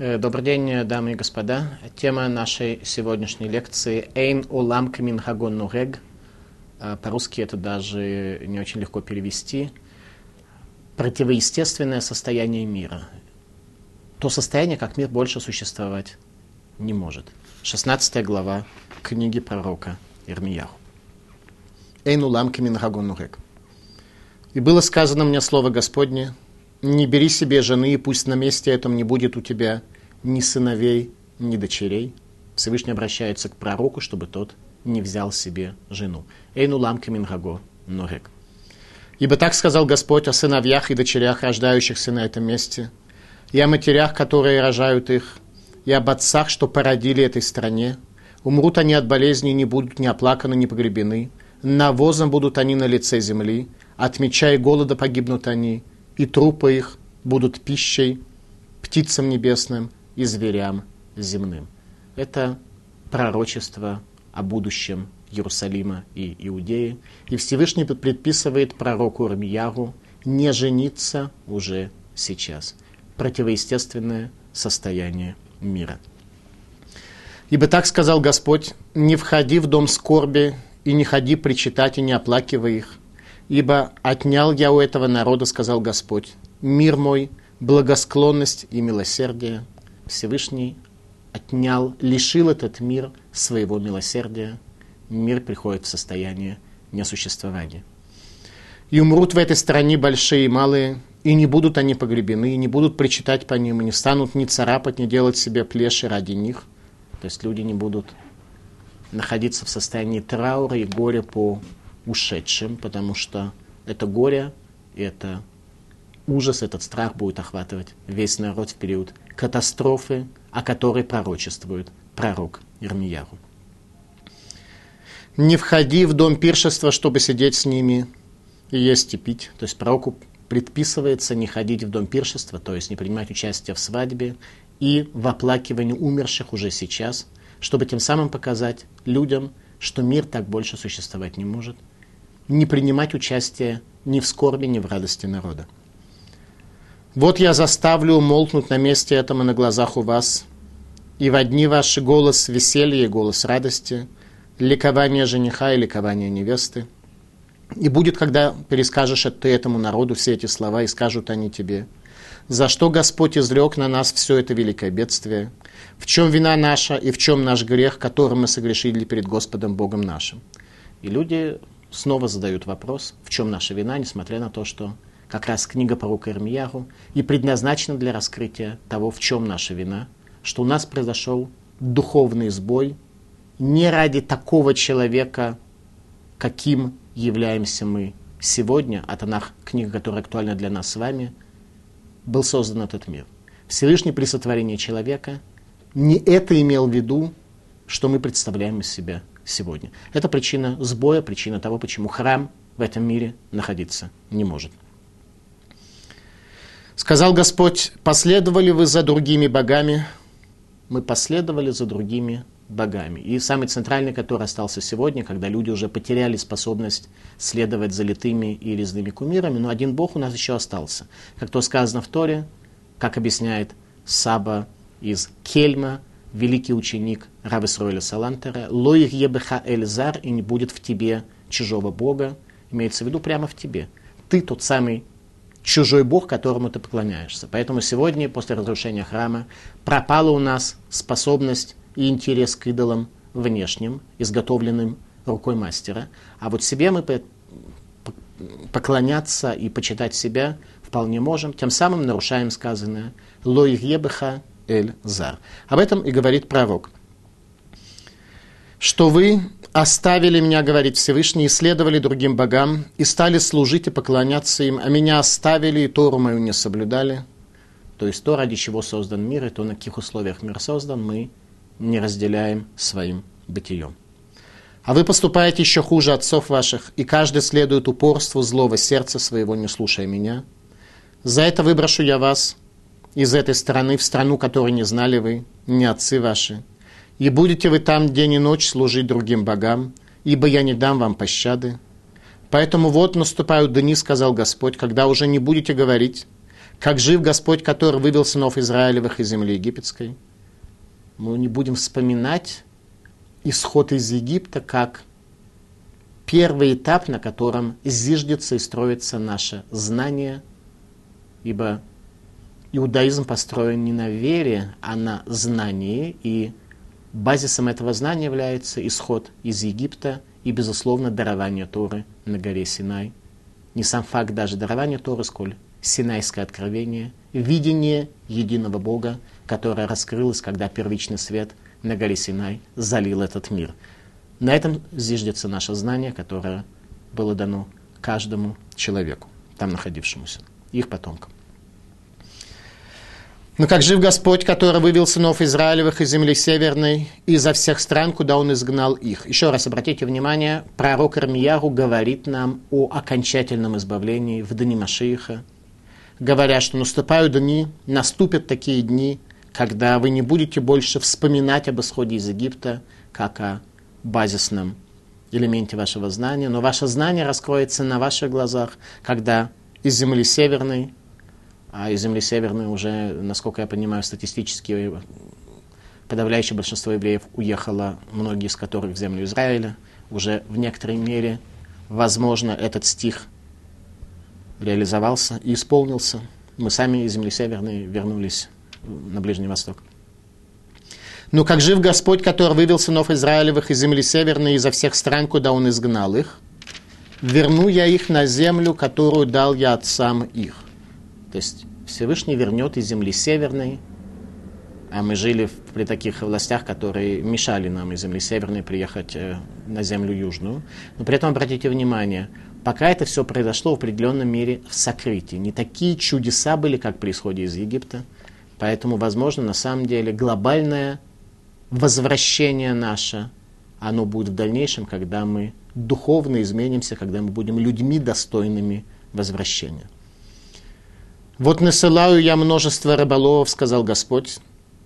Э, добрый день, дамы и господа. Тема нашей сегодняшней лекции «Эйн улам камин хагон нурег». Э, по-русски это даже не очень легко перевести. Противоестественное состояние мира. То состояние, как мир больше существовать не может. 16 глава книги пророка Ирмияху. «Эйн улам камин хагон нурег». «И было сказано мне слово Господне, не бери себе жены, и пусть на месте этом не будет у тебя ни сыновей, ни дочерей. Всевышний обращается к пророку, чтобы тот не взял себе жену. Эйну ламка мингаго норек. Ибо так сказал Господь о сыновьях и дочерях, рождающихся на этом месте, и о матерях, которые рожают их, и об отцах, что породили этой стране. Умрут они от болезни, не будут ни оплаканы, ни погребены. Навозом будут они на лице земли, от меча и голода погибнут они, и трупы их будут пищей птицам небесным и зверям земным. Это пророчество о будущем Иерусалима и Иудеи. И Всевышний предписывает пророку Армияру не жениться уже сейчас. Противоестественное состояние мира. Ибо так сказал Господь, не входи в дом скорби и не ходи причитать и не оплакивай их, Ибо отнял я у этого народа, сказал Господь, мир мой, благосклонность и милосердие. Всевышний отнял, лишил этот мир своего милосердия. Мир приходит в состояние несуществования. И умрут в этой стране большие и малые, и не будут они погребены, и не будут причитать по ним, и не станут ни царапать, ни делать себе плеши ради них. То есть люди не будут находиться в состоянии траура и горя по ушедшим, потому что это горе, это ужас, этот страх будет охватывать весь народ в период катастрофы, о которой пророчествует пророк Ирмияру. Не входи в дом пиршества, чтобы сидеть с ними и есть и пить. То есть пророку предписывается не ходить в дом пиршества, то есть не принимать участие в свадьбе и в оплакивании умерших уже сейчас, чтобы тем самым показать людям, что мир так больше существовать не может, не принимать участие ни в скорби, ни в радости народа. Вот я заставлю умолкнуть на месте этом на глазах у вас, и в одни ваши голос веселья и голос радости, ликование жениха и ликование невесты. И будет, когда перескажешь ты этому народу все эти слова, и скажут они тебе, за что Господь изрек на нас все это великое бедствие, в чем вина наша и в чем наш грех, которым мы согрешили перед Господом Богом нашим. И люди снова задают вопрос, в чем наша вина, несмотря на то, что как раз книга пророка Ирмияру и предназначена для раскрытия того, в чем наша вина, что у нас произошел духовный сбой не ради такого человека, каким являемся мы сегодня, а Танах, книга, которая актуальна для нас с вами, был создан этот мир. Всевышний при сотворении человека не это имел в виду, что мы представляем из себя сегодня. Это причина сбоя, причина того, почему храм в этом мире находиться не может. Сказал Господь, последовали вы за другими богами, мы последовали за другими богами. И самый центральный, который остался сегодня, когда люди уже потеряли способность следовать за литыми и резными кумирами, но один бог у нас еще остался. Как то сказано в Торе, как объясняет Саба из Кельма, великий ученик Раби Сройля Салантера, «Лоих ебеха эльзар» и не будет в тебе чужого Бога, имеется в виду прямо в тебе. Ты тот самый чужой Бог, которому ты поклоняешься. Поэтому сегодня, после разрушения храма, пропала у нас способность и интерес к идолам внешним, изготовленным рукой мастера. А вот себе мы поклоняться и почитать себя вполне можем, тем самым нарушаем сказанное «Лоих ебеха Эль-Зар». Об этом и говорит пророк. Что вы оставили меня, говорит Всевышний, и следовали другим богам, и стали служить и поклоняться им, а меня оставили, и Тору мою не соблюдали. То есть то, ради чего создан мир, и то, на каких условиях мир создан, мы не разделяем своим бытием. А вы поступаете еще хуже отцов ваших, и каждый следует упорству злого сердца своего, не слушая меня. За это выброшу я вас из этой страны в страну, которой не знали вы, не отцы ваши. И будете вы там день и ночь служить другим богам, ибо я не дам вам пощады. Поэтому вот наступают дни, сказал Господь, когда уже не будете говорить, Как жив Господь, который вывел сынов Израилевых из земли египетской. Мы не будем вспоминать исход из Египта как первый этап, на котором зиждется и строится наше знание, ибо иудаизм построен не на вере, а на знании, и базисом этого знания является исход из Египта и, безусловно, дарование Торы на горе Синай. Не сам факт даже дарования Торы, сколь Синайское откровение, видение единого Бога, которое раскрылось, когда первичный свет на горе Синай залил этот мир. На этом зиждется наше знание, которое было дано каждому человеку, там находившемуся, их потомкам. Но как жив Господь, который вывел сынов Израилевых из земли северной, изо всех стран, куда Он изгнал их. Еще раз обратите внимание, пророк Армияру говорит нам о окончательном избавлении в дни Машииха, говоря, что наступают дни, наступят такие дни, когда вы не будете больше вспоминать об исходе из Египта, как о базисном элементе вашего знания, но ваше знание раскроется на ваших глазах, когда из земли северной а из земли северной уже, насколько я понимаю, статистически подавляющее большинство евреев уехало, многие из которых в землю Израиля. Уже в некоторой мере, возможно, этот стих реализовался и исполнился. Мы сами из земли северной вернулись на Ближний Восток. Но как жив Господь, который вывел сынов Израилевых из земли северной, изо всех стран, куда Он изгнал их, верну я их на землю, которую дал я отцам их. То есть Всевышний вернет из земли северной, а мы жили при таких властях, которые мешали нам из земли северной приехать э, на землю южную. Но при этом обратите внимание, пока это все произошло в определенном мере в сокрытии. Не такие чудеса были, как при исходе из Египта. Поэтому, возможно, на самом деле глобальное возвращение наше, оно будет в дальнейшем, когда мы духовно изменимся, когда мы будем людьми достойными возвращения. Вот насылаю я множество рыболовов, сказал Господь,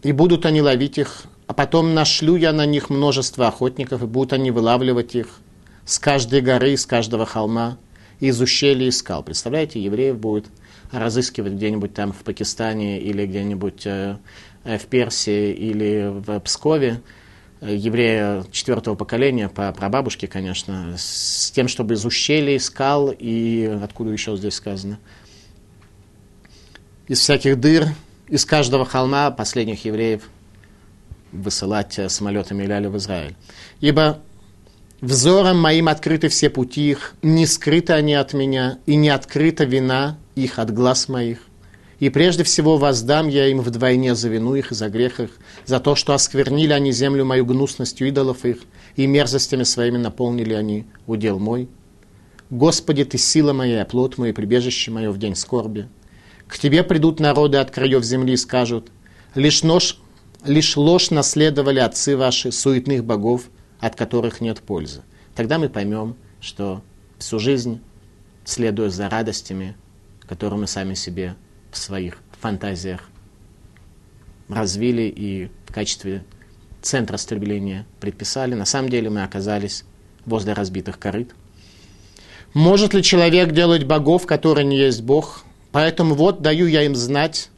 и будут они ловить их, а потом нашлю я на них множество охотников, и будут они вылавливать их с каждой горы, с каждого холма, из ущелья и скал. Представляете, евреев будет разыскивать где-нибудь там в Пакистане или где-нибудь э, в Персии или в Пскове, еврея четвертого поколения, по прабабушке, конечно, с тем, чтобы из ущелий, скал и, откуда еще здесь сказано, из всяких дыр, из каждого холма последних евреев высылать э, самолетами Иляля в Израиль. Ибо взором моим открыты все пути их, не скрыты они от меня, и не открыта вина их от глаз моих. И прежде всего воздам я им вдвойне за вину их и за грех их, за то, что осквернили они землю мою гнусностью идолов их, и мерзостями своими наполнили они удел мой. Господи, Ты сила моя, плод мой, прибежище мое в день скорби. К тебе придут народы от краев земли и скажут, лишь, нож, лишь ложь наследовали отцы ваши, суетных богов, от которых нет пользы. Тогда мы поймем, что всю жизнь, следуя за радостями, которые мы сами себе в своих фантазиях развили и в качестве центра стремления предписали, на самом деле мы оказались возле разбитых корыт. Может ли человек делать богов, которые не есть Бог, Поэтому вот даю я им знать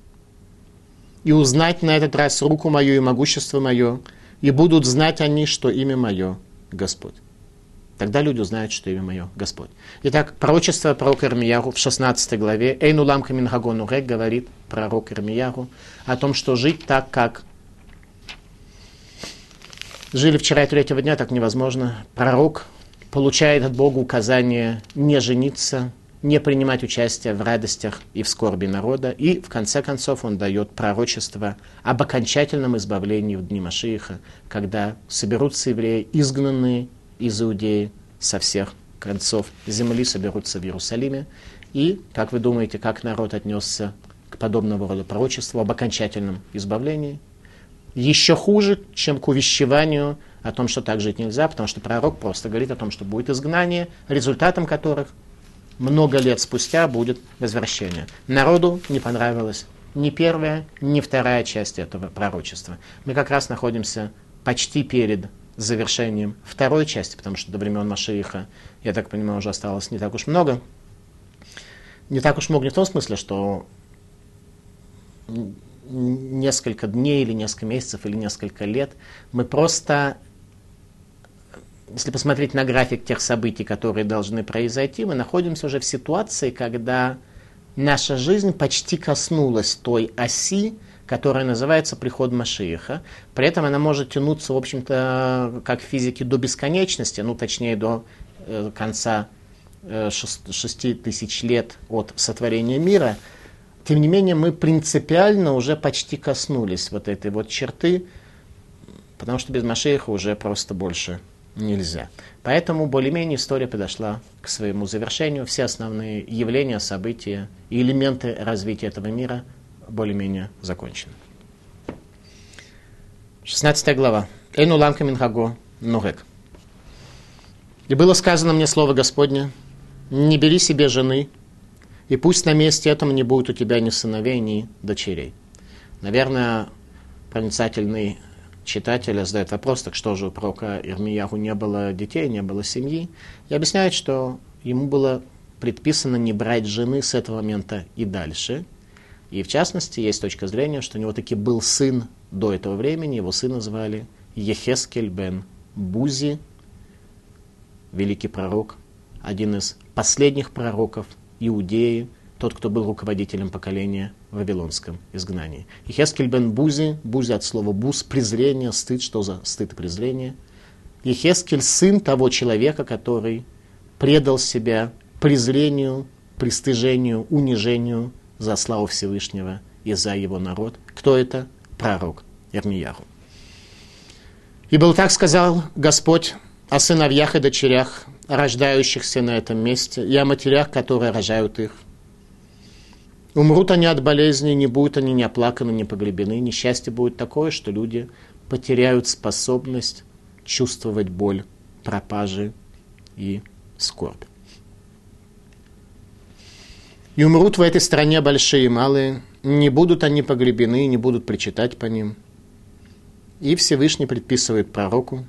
и узнать на этот раз руку мою и могущество мое, и будут знать они, что имя мое Господь. Тогда люди узнают, что имя мое Господь. Итак, пророчество пророка Ирмияру в 16 главе Эйну ламка минхагону рек говорит пророк Ирмияру о том, что жить так, как жили вчера и третьего дня, так невозможно. Пророк получает от Бога указание не жениться, не принимать участие в радостях и в скорби народа. И, в конце концов, он дает пророчество об окончательном избавлении в дни Машииха, когда соберутся евреи, изгнанные из Иудеи со всех концов земли, соберутся в Иерусалиме. И, как вы думаете, как народ отнесся к подобного рода пророчеству об окончательном избавлении? Еще хуже, чем к увещеванию о том, что так жить нельзя, потому что пророк просто говорит о том, что будет изгнание, результатом которых много лет спустя будет возвращение. Народу не понравилось ни первая, ни вторая часть этого пророчества. Мы как раз находимся почти перед завершением второй части, потому что до времен Машииха, я так понимаю, уже осталось не так уж много. Не так уж много не в том смысле, что несколько дней или несколько месяцев или несколько лет. Мы просто, если посмотреть на график тех событий, которые должны произойти, мы находимся уже в ситуации, когда наша жизнь почти коснулась той оси, которая называется приход Машииха. При этом она может тянуться, в общем-то, как в физике, до бесконечности, ну, точнее, до э, конца э, шести тысяч лет от сотворения мира. Тем не менее, мы принципиально уже почти коснулись вот этой вот черты, потому что без Машииха уже просто больше нельзя. Поэтому более-менее история подошла к своему завершению. Все основные явления, события и элементы развития этого мира более-менее закончены. 16 глава. Эйну ламка минхаго ногек. И было сказано мне слово Господне, не бери себе жены, и пусть на месте этом не будет у тебя ни сыновей, ни дочерей. Наверное, проницательный читателя задает вопрос, так что же у пророка Ирмияху не было детей, не было семьи, и объясняет, что ему было предписано не брать жены с этого момента и дальше. И в частности, есть точка зрения, что у него таки был сын до этого времени, его сына звали Ехескель бен Бузи, великий пророк, один из последних пророков Иудеи, тот, кто был руководителем поколения в Вавилонском изгнании. И Хескель бен Бузи, Бузи от слова буз, презрение, стыд, что за стыд и презрение. И Хескель сын того человека, который предал себя презрению, пристыжению, унижению за славу Всевышнего и за его народ. Кто это? Пророк Ирмияху. И был так сказал Господь о сыновьях и дочерях, рождающихся на этом месте, и о матерях, которые рожают их. Умрут они от болезни, не будут они ни оплаканы, ни погребены. Несчастье будет такое, что люди потеряют способность чувствовать боль, пропажи и скорбь. И умрут в этой стране большие и малые, не будут они погребены, не будут причитать по ним. И Всевышний предписывает пророку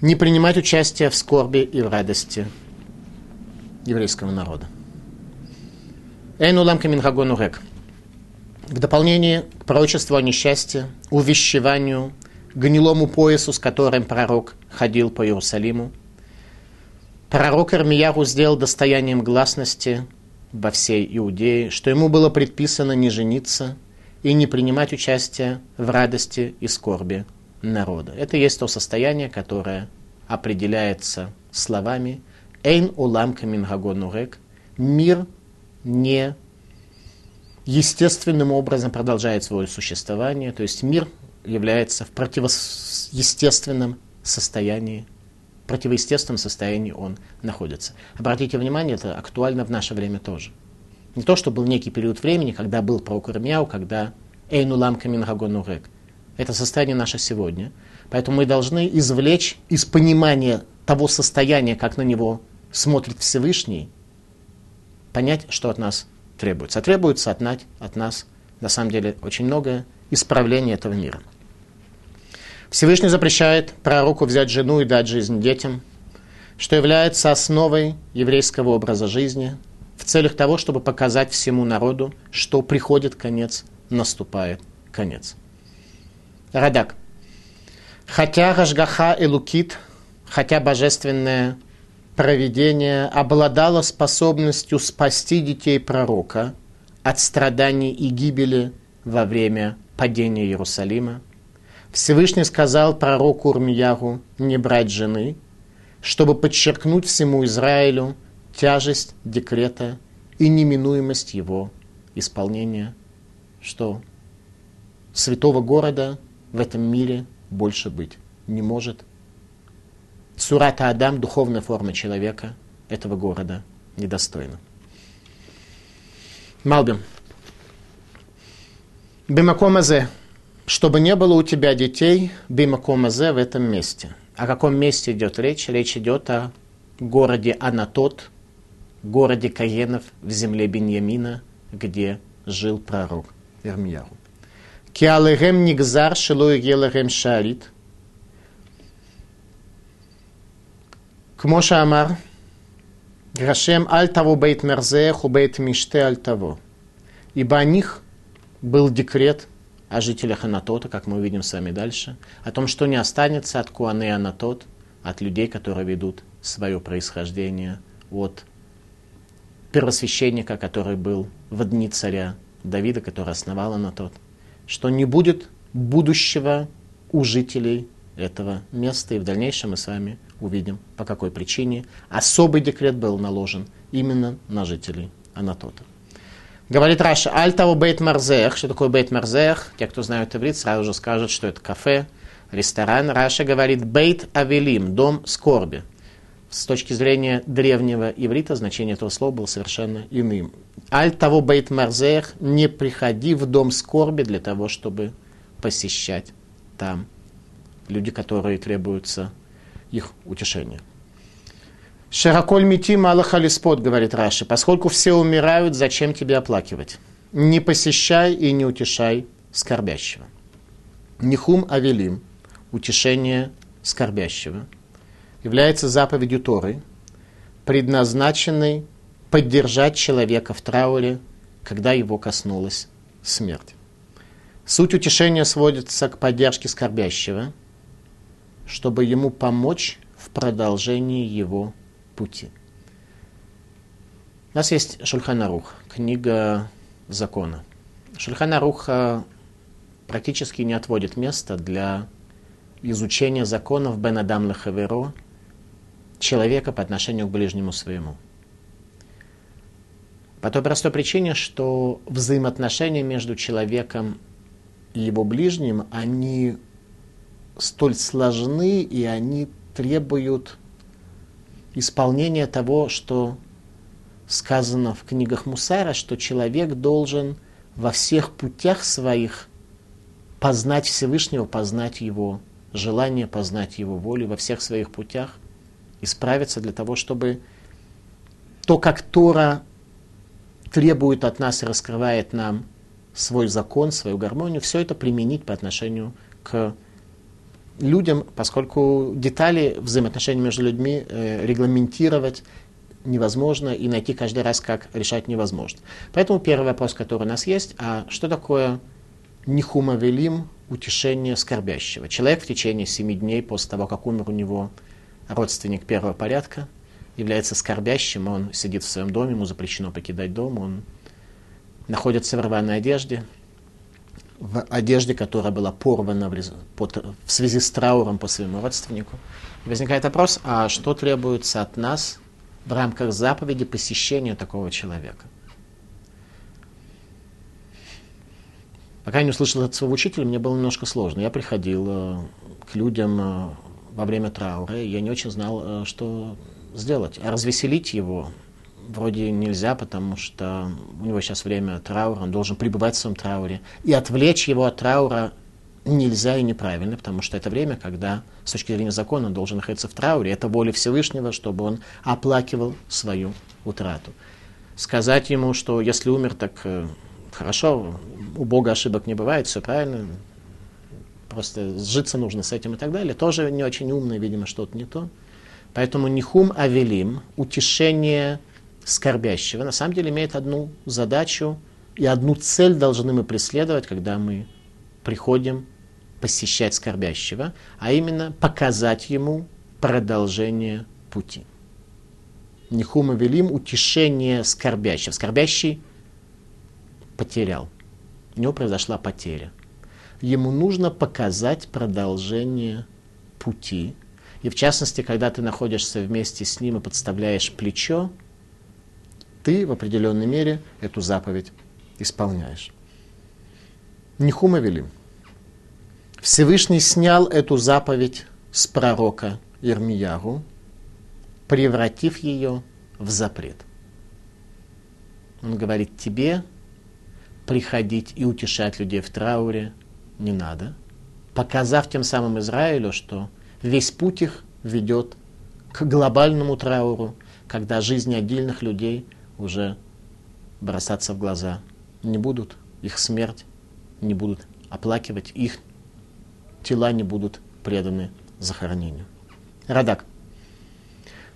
не принимать участие в скорби и в радости еврейского народа. Эйну ламка минхагону рек. В дополнение к пророчеству о несчастье, увещеванию, гнилому поясу, с которым пророк ходил по Иерусалиму, пророк Армияру сделал достоянием гласности во всей Иудее, что ему было предписано не жениться и не принимать участие в радости и скорби народа. Это есть то состояние, которое определяется словами «Эйн улам камингагону рек» – мир – не естественным образом продолжает свое существование, то есть мир является в противоестественном состоянии, в противоестественном состоянии он находится. Обратите внимание, это актуально в наше время тоже. Не то, что был некий период времени, когда был пророк Ирмияу, когда Эйнулам Камингагонурек. Это состояние наше сегодня. Поэтому мы должны извлечь из понимания того состояния, как на него смотрит Всевышний, понять, что от нас требуется. А требуется от, нас, от нас, на самом деле, очень многое исправление этого мира. Всевышний запрещает пророку взять жену и дать жизнь детям, что является основой еврейского образа жизни, в целях того, чтобы показать всему народу, что приходит конец, наступает конец. Радак. Хотя Рашгаха и Лукит, хотя божественная провидение обладало способностью спасти детей пророка от страданий и гибели во время падения Иерусалима. Всевышний сказал пророку Урмиягу не брать жены, чтобы подчеркнуть всему Израилю тяжесть декрета и неминуемость его исполнения, что святого города в этом мире больше быть не может Сурата Адам, духовная форма человека этого города, недостойна. Малбим. Бимакомазе. Чтобы не было у тебя детей, бимакомазе в этом месте. О каком месте идет речь? Речь идет о городе Анатот, городе Каенов в земле Беньямина, где жил пророк Ирмияу. Киалерем нигзар шилой гелерем шарит – כמו שאמר, רשם אל תבוא בית מרזך ובית משתה אל תבוא. ибо о них был декрет о жителях Анатота, как мы увидим с вами дальше, о том, что не останется от Куаны и Анатот, от людей, которые ведут свое происхождение от первосвященника, который был в дни царя Давида, который основал Анатот, что не будет будущего у жителей этого места, и в дальнейшем мы с вами увидим, по какой причине особый декрет был наложен именно на жителей Анатота. Говорит Раши, אל תבוא בית מרזח. Что такое בית מרזח? Те, кто знают иврит, сразу же скажут, что это кафе, ресторан. Раши говорит בית אבלים, дом скорби. С точки зрения древнего иврита значение этого слова было совершенно иным. אל תבוא בית מרזח, не приходи в дом скорби для того, чтобы посещать там люди, которые требуются их утешения. Широколь мети мало халиспот, говорит Раши, поскольку все умирают, зачем тебе оплакивать? Не посещай и не утешай скорбящего. Нихум авелим, утешение скорбящего, является заповедью Торы, предназначенной поддержать человека в трауре, когда его коснулась смерть. Суть утешения сводится к поддержке скорбящего, чтобы ему помочь в продолжении его пути. У нас есть Шульханарух, книга закона. Шульханарух практически не отводит места для изучения законов Бен Адам Лехаверо, человека по отношению к ближнему своему. По той простой причине, что взаимоотношения между человеком и его ближним, они столь сложны, и они требуют исполнения того, что сказано в книгах Мусара, что человек должен во всех путях своих познать Всевышнего, познать Его желание, познать Его волю во всех своих путях, исправиться для того, чтобы то, как Тора требует от нас и раскрывает нам свой закон, свою гармонию, все это применить по отношению к людям, поскольку детали взаимоотношений между людьми э, регламентировать невозможно и найти каждый раз, как решать невозможно. Поэтому первый вопрос, который у нас есть, а что такое нихума велим, утешение скорбящего? Человек в течение семи дней после того, как умер у него родственник первого порядка, является скорбящим, он сидит в своем доме, ему запрещено покидать дом, он находится в рваной одежде, в одежде, которая была порвана в, в связи с трауром по своему родственнику. возникает вопрос, а что требуется от нас в рамках заповеди посещения такого человека? Пока я не услышал от своего учителя, мне было немножко сложно. Я приходил э, к людям э, во время траура, и я не очень знал, э, что сделать. А развеселить его вроде нельзя, потому что у него сейчас время траура, он должен пребывать в своем трауре. И отвлечь его от траура нельзя и неправильно, потому что это время, когда с точки зрения закона он должен находиться в трауре. Это воля Всевышнего, чтобы он оплакивал свою утрату. Сказать ему, что если умер, так э, хорошо, у Бога ошибок не бывает, все правильно, просто сжиться нужно с этим и так далее, тоже не очень умно, видимо, что-то не то. Поэтому нихум авелим, утешение скорбящего, на самом деле имеет одну задачу и одну цель должны мы преследовать, когда мы приходим посещать скорбящего, а именно показать ему продолжение пути. Нихума велим утешение скорбящего. Скорбящий потерял. У него произошла потеря. Ему нужно показать продолжение пути. И в частности, когда ты находишься вместе с ним и подставляешь плечо, ты в определенной мере эту заповедь исполняешь. Нихума вели. Всевышний снял эту заповедь с пророка Ирмияру, превратив ее в запрет. Он говорит, тебе приходить и утешать людей в трауре не надо, показав тем самым Израилю, что весь путь их ведет к глобальному трауру, когда жизни отдельных людей – уже бросаться в глаза не будут, их смерть не будут оплакивать, их тела не будут преданы захоронению. Радак.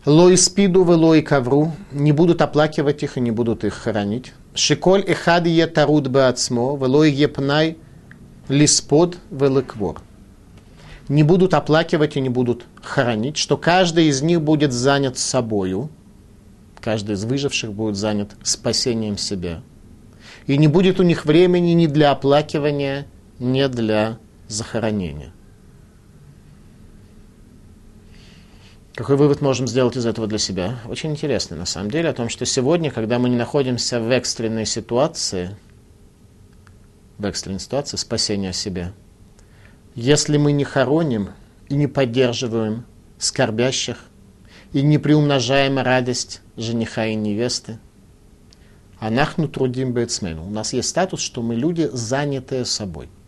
Лой спиду в лой ковру, не будут оплакивать их и не будут их хоронить. Шиколь эхад е таруд беацмо, велой епнай лиспод великвор. Не будут оплакивать и не будут хоронить, что каждый из них будет занят собою, каждый из выживших будет занят спасением себя. И не будет у них времени ни для оплакивания, ни для захоронения. Какой вывод можем сделать из этого для себя? Очень интересный, на самом деле, о том, что сегодня, когда мы не находимся в экстренной ситуации, в экстренной ситуации спасения себя, если мы не хороним и не поддерживаем скорбящих, и не приумножаем радость жениха и невесты, анахну трудим бецмену. У нас есть статус, что мы люди, занятые собой –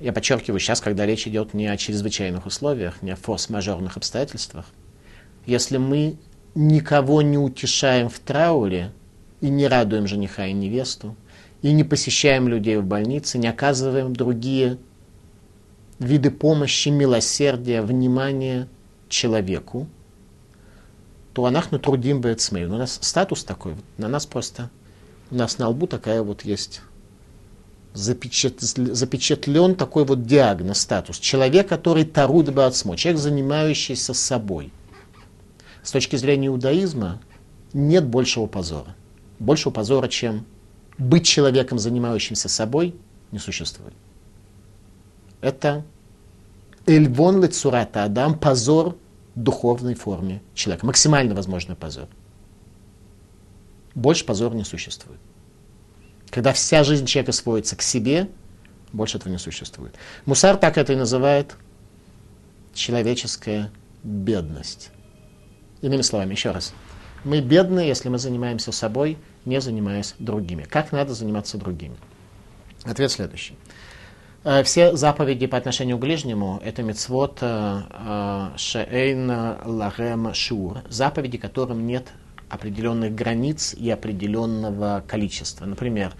я подчеркиваю сейчас, когда речь идет не о чрезвычайных условиях, не о форс-мажорных обстоятельствах. Если мы никого не утешаем в трауре и не радуем жениха и невесту, и не посещаем людей в больнице, не оказываем другие виды помощи, милосердия, внимания человеку, то анахну трудим бецмей. У нас статус такой, на нас просто, у нас на лбу такая вот есть запечат, запечатлен такой вот диагноз, статус. Человек, который таруд бацмо, человек, занимающийся собой. С точки зрения иудаизма нет большего позора. Большего позора, чем быть человеком, занимающимся собой, не существует. Это эльвон лицурата адам, позор духовной форме человека. Максимально возможный позор. Больше позора не существует. Когда вся жизнь человека сводится к себе, больше этого не существует. Мусар так это и называет человеческая бедность. Иными словами, еще раз. Мы бедны, если мы занимаемся собой, не занимаясь другими. Как надо заниматься другими? Ответ следующий. Э, все заповеди по отношению к ближнему – это мецвод э, э, шеэйн лагем шур, заповеди, которым нет определенных границ и определенного количества. Например,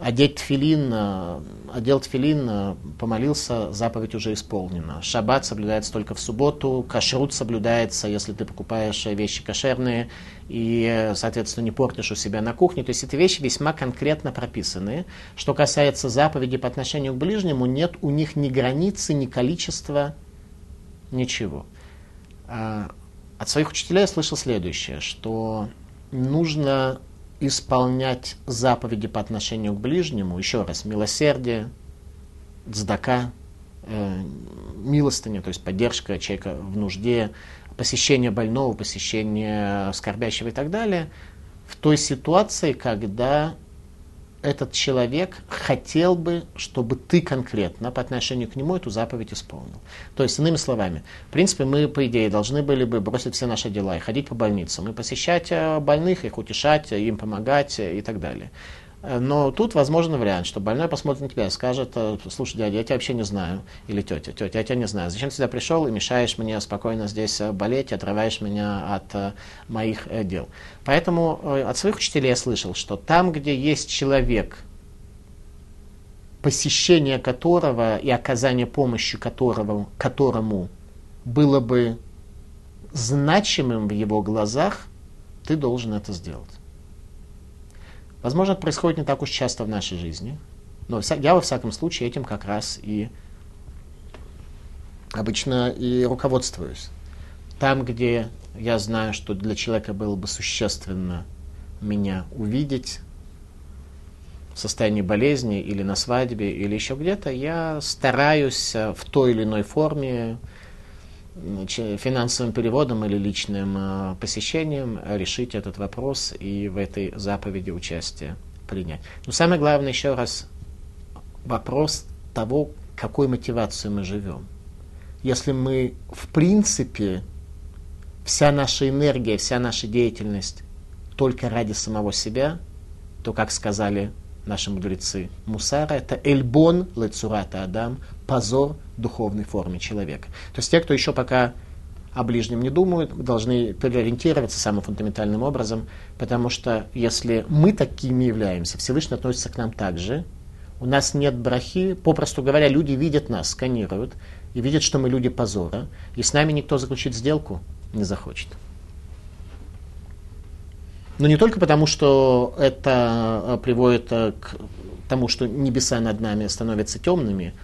одеть тфилин, э, одел тфилин, э, помолился, заповедь уже исполнена. Шаббат соблюдается только в субботу, кашрут соблюдается, если ты покупаешь вещи кошерные и, соответственно, не портишь у себя на кухне. То есть эти вещи весьма конкретно прописаны. Что касается заповедей по отношению к ближнему, нет у них ни границы, ни количества, ничего. А, от своих учителей я слышал следующее, что нужно исполнять заповеди по отношению к ближнему, еще раз, милосердие, дздака, э, милостыня, то есть поддержка человека в нужде, посещение больного, посещение скорбящего и так далее, в той ситуации, когда этот человек хотел бы, чтобы ты конкретно по отношению к нему эту заповедь исполнил. То есть, иными словами, в принципе, мы, по идее, должны были бы бросить все наши дела и ходить по больницам, и посещать э, больных, их утешать, им помогать и так далее. Э, но тут возможен вариант, что больной посмотрит на тебя и скажет, э, слушай, дядя, я тебя вообще не знаю, или тетя, тетя, я тебя не знаю, зачем ты сюда пришел и мешаешь мне спокойно здесь э, болеть, отрываешь меня от моих дел. Поэтому от своих учителей я слышал, что там, где есть человек, посещение которого и оказание помощи которого, которому было бы значимым в его глазах, ты должен это сделать. Возможно, это происходит не так уж часто в нашей жизни, но я во всяком случае этим как раз и обычно и руководствуюсь. Там, где я знаю, что для человека было бы существенно меня увидеть в состоянии болезни или на свадьбе или еще где-то, я стараюсь э, в той или иной форме финансовым переводом или личным э, посещением решить этот вопрос и в этой заповеди участие принять. Но самое главное, еще раз, вопрос того, какой мотивацией мы живем. Если мы, в принципе, вся наша энергия, вся наша деятельность только ради самого себя, то, как сказали наши мудрецы, мусара это эльбон лецурата адам, позор духовной форме человека. То есть те, кто еще пока о ближнем не думают, должны переориентироваться самым фундаментальным образом, потому что если мы такими являемся, Всевышний относится к нам так же, у нас нет брахи, попросту говоря, люди видят нас, сканируют, и видят, что мы люди позора, и с нами никто заключить сделку не захочет. Но не только потому, что это э, приводит э, к тому, что небеса над нами становятся темными,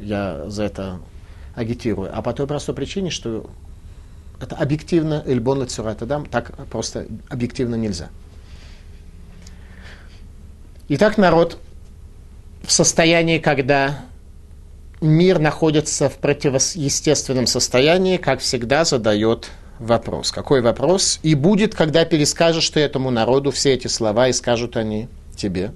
я за это агитирую, а по той простой причине, что это объективно Эльбон Лацурат Адам, так просто объективно нельзя. Итак, народ в состоянии, когда мир находится в противоестественном состоянии, как всегда задает вопрос. Какой вопрос? И будет, когда перескажешь ты этому народу все эти слова, и скажут они тебе.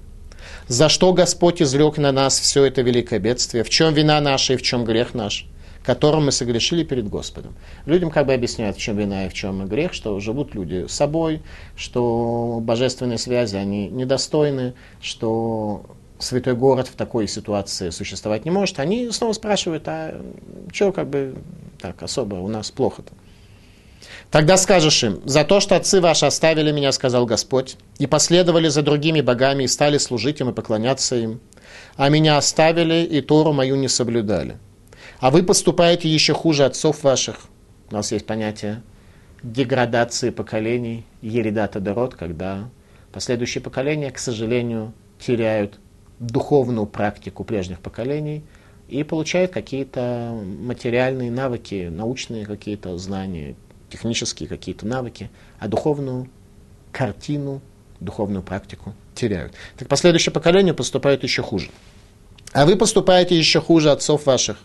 За что Господь излег на нас все это великое бедствие? В чем вина наша и в чем грех наш? которым мы согрешили перед Господом. Людям как бы объясняют, в чем вина и в чем грех, что живут люди собой, что божественные связи, они недостойны, что святой город в такой ситуации существовать не может. Они снова спрашивают, а что как бы так особо у нас плохо-то? Тогда скажешь им, за то, что отцы ваши оставили меня, сказал Господь, и последовали за другими богами, и стали служить им и поклоняться им, а меня оставили, и Тору мою не соблюдали. А вы поступаете еще хуже отцов ваших. У нас есть понятие деградации поколений, еридата дород, когда последующие поколения, к сожалению, теряют духовную практику прежних поколений и получают какие-то материальные навыки, научные какие-то знания, технические какие-то навыки, а духовную картину, духовную практику теряют. Так последующее поколение поступает еще хуже. А вы поступаете еще хуже отцов ваших.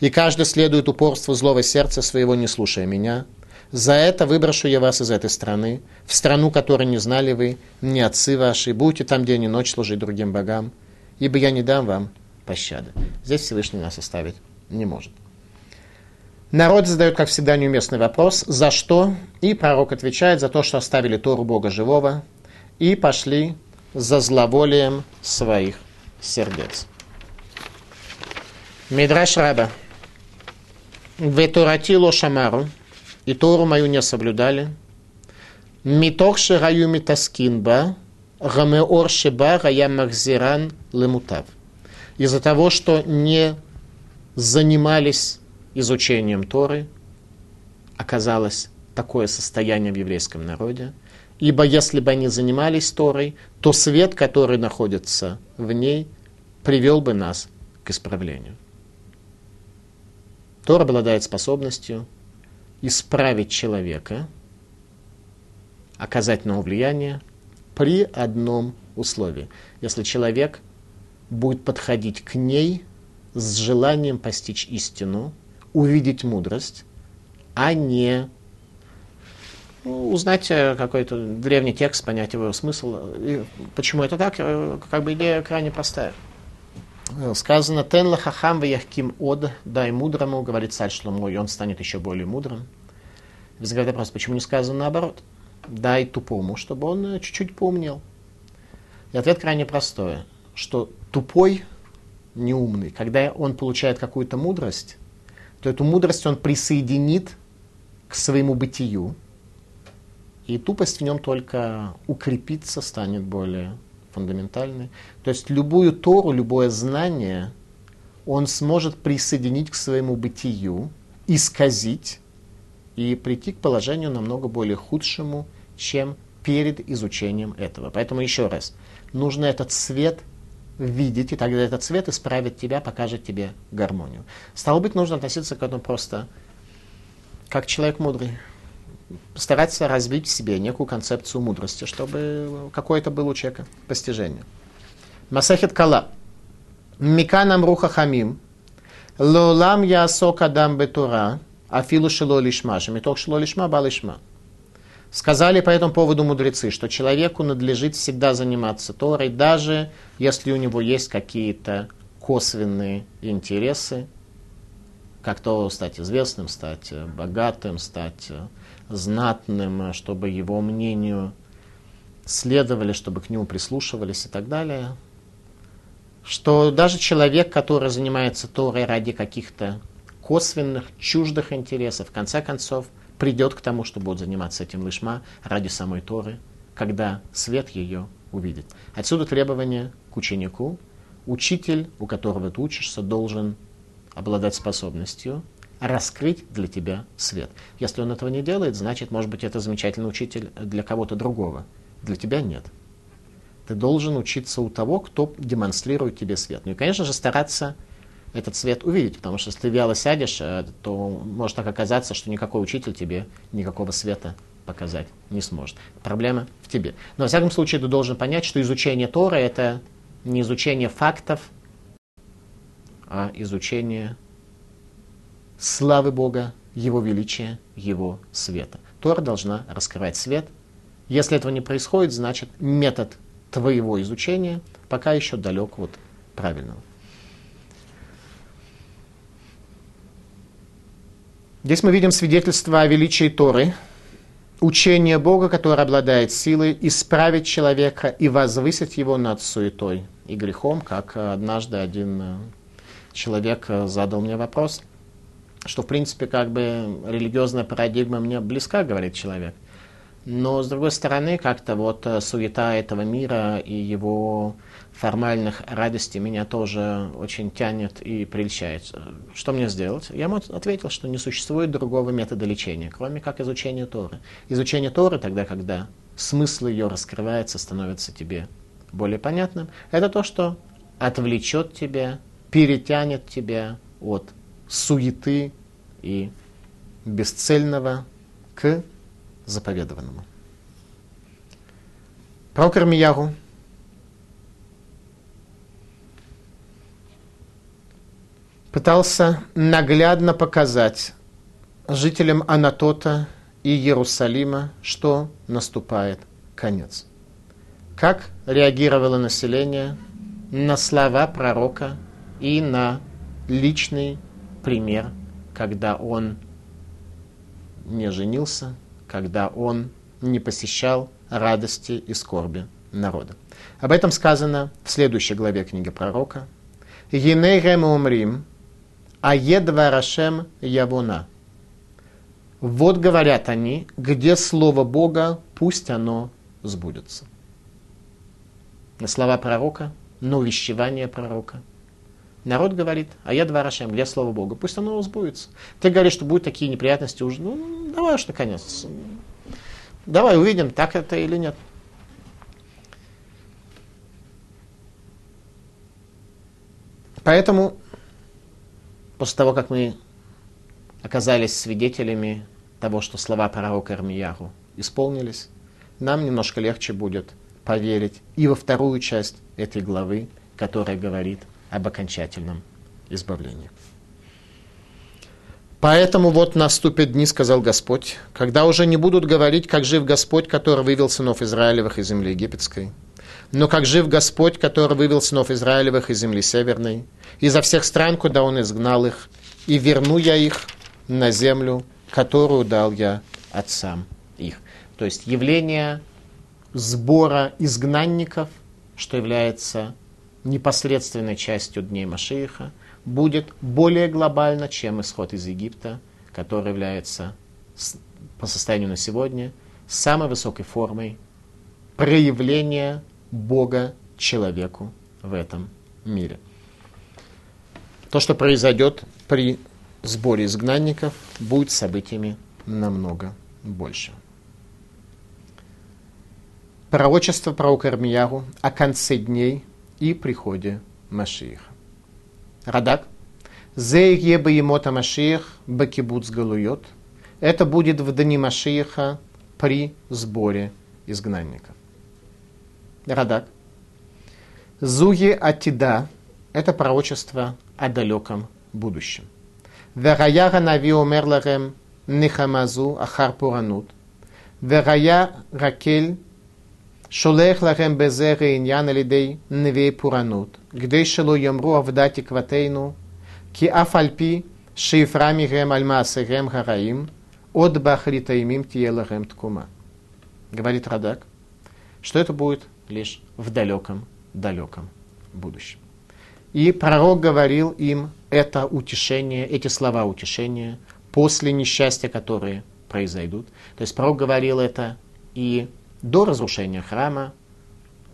И каждый следует упорству злого сердца своего, не слушая меня. За это выброшу я вас из этой страны, в страну, которой не знали вы, ни отцы ваши, будьте там день и ночь служить другим богам, ибо я не дам вам пощады. Здесь Всевышний нас оставить не может. Народ задает, как всегда, неуместный вопрос, за что? И пророк отвечает за то, что оставили Тору Бога живого и пошли за зловолием своих сердец. Мидраш Раба. Ветуратило шамару, и Тору мою не соблюдали. Митох шираю митаскинба, гамеор шеба рая махзиран лемутав. Из-за того, что не занимались изучением Торы оказалось такое состояние в еврейском народе, ибо если бы они занимались Торой, то свет, который находится в ней, привел бы нас к исправлению. Тора обладает способностью исправить человека, оказать на влияние при одном условии. Если человек будет подходить к ней с желанием постичь истину, увидеть мудрость, а не ну, узнать э, какой-то древний текст, понять его смысл. И почему это так? Э, как бы идея крайне простая. Сказано, «Тен лахахам ваяхким од, дай мудрому», говорит царь Шломо, и он станет еще более мудрым. Возникает вопрос, почему не сказано наоборот? Дай тупому, чтобы он э, чуть-чуть поумнел. И ответ крайне простой, что тупой, неумный, когда он получает какую-то мудрость, то эту мудрость он присоединит к своему бытию, и тупость в нем только укрепится, станет более фундаментальной. То есть любую Тору, любое знание он сможет присоединить к своему бытию, исказить и прийти к положению намного более худшему, чем перед изучением этого. Поэтому еще раз, нужно этот свет видеть, и тогда этот цвет исправит тебя, покажет тебе гармонию. Стало быть, нужно относиться к этому просто как человек мудрый. Стараться развить в себе некую концепцию мудрости, чтобы какое-то было у человека постижение. Масахет Кала. Миканам руха хамим. Лолам ясок адам бетура. Афилу шило лишма. Шемиток шило лишма, ба лишма. Сказали по этому поводу мудрецы, что человеку надлежит всегда заниматься Торой, даже если у него есть какие-то косвенные интересы, как то стать известным, стать богатым, стать знатным, чтобы его мнению следовали, чтобы к нему прислушивались и так далее. Что даже человек, который занимается Торой ради каких-то косвенных, чуждых интересов, в конце концов – придет к тому, что будет заниматься этим лишма ради самой Торы, когда свет ее увидит. Отсюда требование к ученику. Учитель, у которого ты учишься, должен обладать способностью раскрыть для тебя свет. Если он этого не делает, значит, может быть, это замечательный учитель для кого-то другого. Для тебя нет. Ты должен учиться у того, кто демонстрирует тебе свет. Ну и, конечно же, стараться этот свет увидеть, потому что если ты вяло сядешь, э, то может так оказаться, что никакой учитель тебе никакого света показать не сможет. Проблема в тебе. Но, во всяком случае, ты должен понять, что изучение Тора — это не изучение фактов, а изучение славы Бога, Его величия, Его света. Тора должна раскрывать свет. Если этого не происходит, значит метод твоего изучения пока еще далек от правильного. Здесь мы видим свидетельство о величии Торы, учение Бога, которое обладает силой исправить человека и возвысить его над суетой и грехом, как однажды один э, человек э, задал мне вопрос, что в принципе как бы религиозная парадигма мне близка, говорит человек – но, с другой стороны, как-то вот э, суета этого мира и его формальных радостей меня тоже очень тянет и прельщает. Что мне сделать? Я ему ответил, что не существует другого метода лечения, кроме как изучения Торы. Изучение Торы тогда, когда смысл ее раскрывается, становится тебе более понятным, это то, что отвлечет тебя, перетянет тебя от суеты и бесцельного к заповедованному. Пророк Ирмиягу пытался наглядно показать жителям Анатота и Иерусалима, что наступает конец. Как реагировало население на слова пророка и на личный пример, когда он не женился, когда он не посещал радости и скорби народа. Об этом сказано в следующей главе книги пророка. Енейрем умрим, а едва рашем явуна. Вот говорят они, где слово Бога, пусть оно сбудется. На слова пророка, на увещевание пророка. Народ говорит, а я два Рашем, где слово Бога, пусть оно сбудется. Ты говоришь, что будут такие неприятности уже, ну, давай уж наконец. Давай увидим, так это или нет. Поэтому, после того, как мы оказались свидетелями того, что слова пророка Армияру исполнились, нам немножко легче будет поверить и во вторую часть этой главы, которая говорит об окончательном избавлении. Поэтому вот наступят дни, сказал Господь, когда уже не будут говорить, как жив Господь, который вывел сынов Израилевых из земли египетской, но как жив Господь, который вывел сынов Израилевых из земли северной, изо всех стран, куда Он изгнал их, и верну я их на землю, которую дал я отцам их. То есть явление сбора изгнанников, что является непосредственной частью дней Машииха, будет более глобально, чем исход из Египта, который является по состоянию на сегодня самой высокой формой проявления Бога человеку в этом мире. То, что произойдет при сборе изгнанников, будет событиями намного больше. Пророчество пророка Армияру о конце дней и приходе Машииха. Радак. Зейге баемота Машиях бакибуц галуйот. Это будет в дни Машииха при сборе изгнанников. Радак. Зуе Атида – это пророчество о далеком будущем. Вераяра Нави Омерларем Нихамазу Ахар Пуранут. Верая Ракель Шолех ларем безе реиньян алидей невей пуранут. Гдей шелу ямру авдати кватейну. Ки афальпи шифрами гем альмасы гем гараим. От бахрита имим тиеларем ткума. Говорит Радак, что это будет лишь в далеком, далеком будущем. И пророк говорил им это утешение, эти слова утешения после несчастья, которые произойдут. То есть пророк говорил это и до разрушения храма,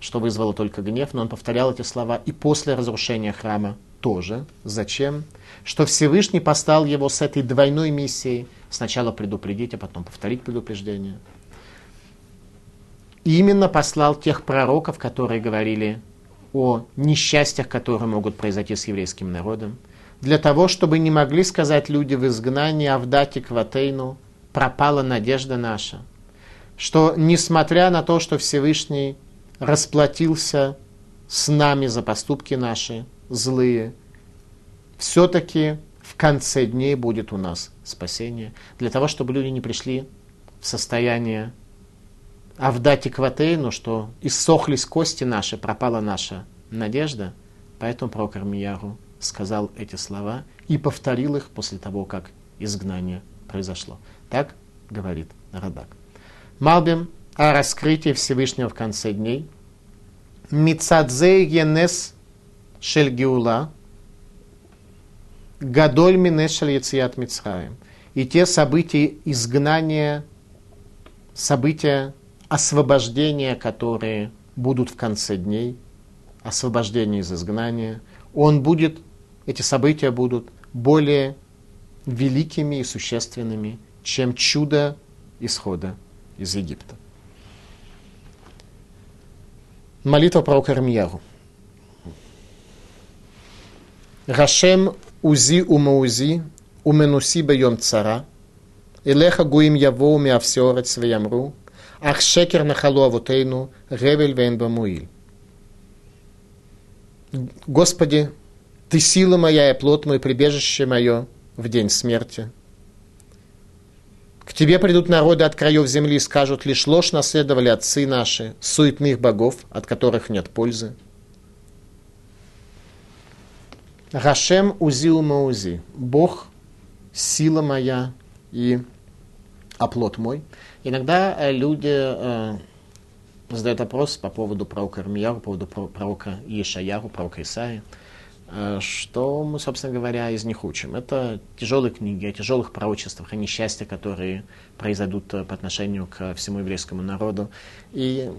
что вызвало только гнев, но он повторял эти слова и после разрушения храма тоже. Зачем? Что Всевышний поставил его с этой двойной миссией. Сначала предупредить, а потом повторить предупреждение. Именно послал тех пророков, которые говорили о несчастьях, которые могут произойти с еврейским народом, для того, чтобы не могли сказать люди в изгнании Авдати Кватейну, пропала надежда наша, что несмотря на то, что Всевышний расплатился с нами за поступки наши злые, все-таки в конце дней будет у нас спасение, для того, чтобы люди не пришли в состояние Авдати Кватейну, что иссохлись кости наши, пропала наша надежда. Поэтому пророк Армияру сказал эти слова и повторил их после того, как изгнание произошло. Так говорит Радак. Малбим о раскрытии Всевышнего в конце дней. Мицадзе Енес Шельгиула Гадоль Минес Шельяцият Мицраем. И те события изгнания, события освобождения, которые будут в конце дней, освобождение из изгнания, он будет, эти события будут более великими и существенными, чем чудо исхода из Египта. Молитва пророка Ирмияру. Рашем узи умаузи, уменуси бьем цара, Илеха гуим яво миавсеорец веямру, Ах шекер нахалу авутейну, ревель вен бамуиль. Господи, Ты сила моя и плод мой, прибежище мое в день смерти. К Тебе придут народы от краев земли и скажут, лишь ложь наследовали отцы наши, суетных богов, от которых нет пользы. Рашем узи умаузи. Бог, сила моя и оплот мой. Иногда э, люди э, задают вопрос по поводу пророка Ирмияру, по поводу пророка Ешаяру, пророка Исаия. Э, что мы, собственно говоря, из них учим? Это тяжелые книги о тяжелых пророчествах, о несчастье, которые произойдут по отношению к всему еврейскому народу. И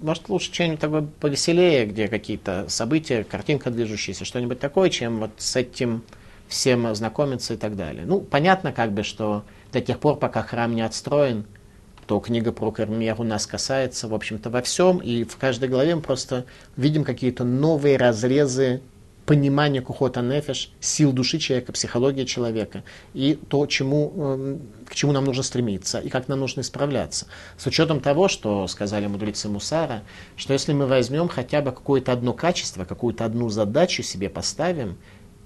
может, лучше что-нибудь такое повеселее, где какие-то события, картинка движущаяся, что-нибудь такое, чем вот с этим всем знакомиться и так далее. Ну, понятно, как бы, что до тех пор, пока храм не отстроен, то книга про Кармер у нас касается, в общем-то, во всем, и в каждой главе мы просто видим какие-то новые разрезы понимания кухота нефеш, сил души человека, психологии человека, и то, чему, эм, к чему нам нужно стремиться, и как нам нужно исправляться. С учетом того, что сказали мудрецы Мусара, что если мы возьмем хотя бы какое-то одно качество, какую-то одну задачу себе поставим,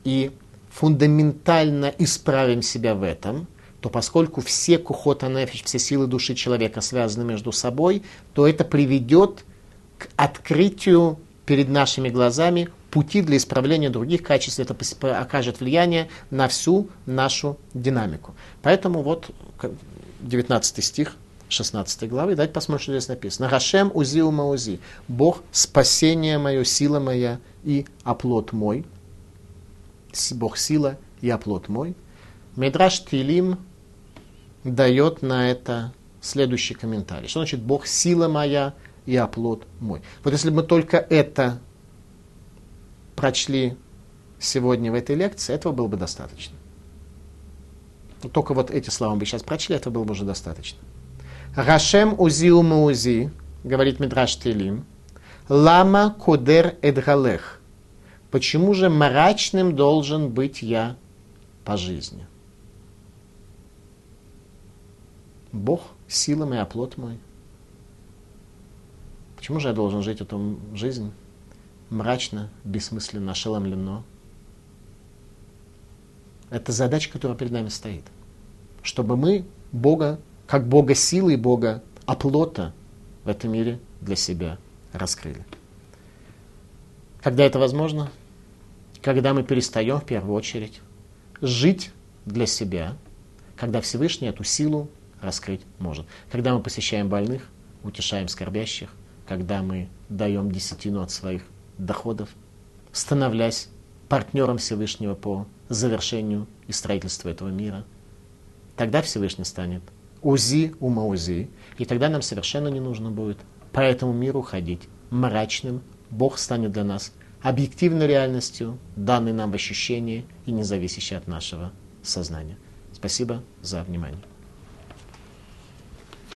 и фундаментально исправим себя в этом – то поскольку все кухота нефиш, все силы души человека связаны между собой, то это приведет к открытию перед нашими глазами пути для исправления других качеств. Это окажет влияние на всю нашу динамику. Поэтому вот 19 стих 16 главы. Давайте посмотрим, что здесь написано. Рашем узи умаузи. Бог спасение мое, сила моя и оплот мой. Бог сила и оплот мой. Медраш Тилим дает на это следующий комментарий. Что значит Бог сила моя и оплот мой? Вот если бы мы только это прочли сегодня в этой лекции, этого было бы достаточно. Только вот эти слова мы сейчас прочли, этого было бы уже достаточно. Рашем узи умаузи, говорит Мидраш Телим, лама кудер эдгалех. Почему же мрачным должен быть я по жизни? Бог – сила моя, плод мой. Почему же я должен жить эту жизнь мрачно, бессмысленно, ошеломленно? Это задача, которая перед нами стоит. Чтобы мы Бога, как Бога силы и Бога оплота в этом мире для себя раскрыли. Когда это возможно? Когда мы перестаем в первую очередь жить для себя, когда Всевышний эту силу раскрыть может. Когда мы посещаем больных, утешаем скорбящих, когда мы даем десятину от своих доходов, становлясь партнером Всевышнего по завершению и строительству этого мира, тогда Всевышний станет узи ума узи, и тогда нам совершенно не нужно будет по этому миру ходить мрачным. Бог станет для нас объективной реальностью, данной нам в ощущении и не зависящей от нашего сознания. Спасибо за внимание.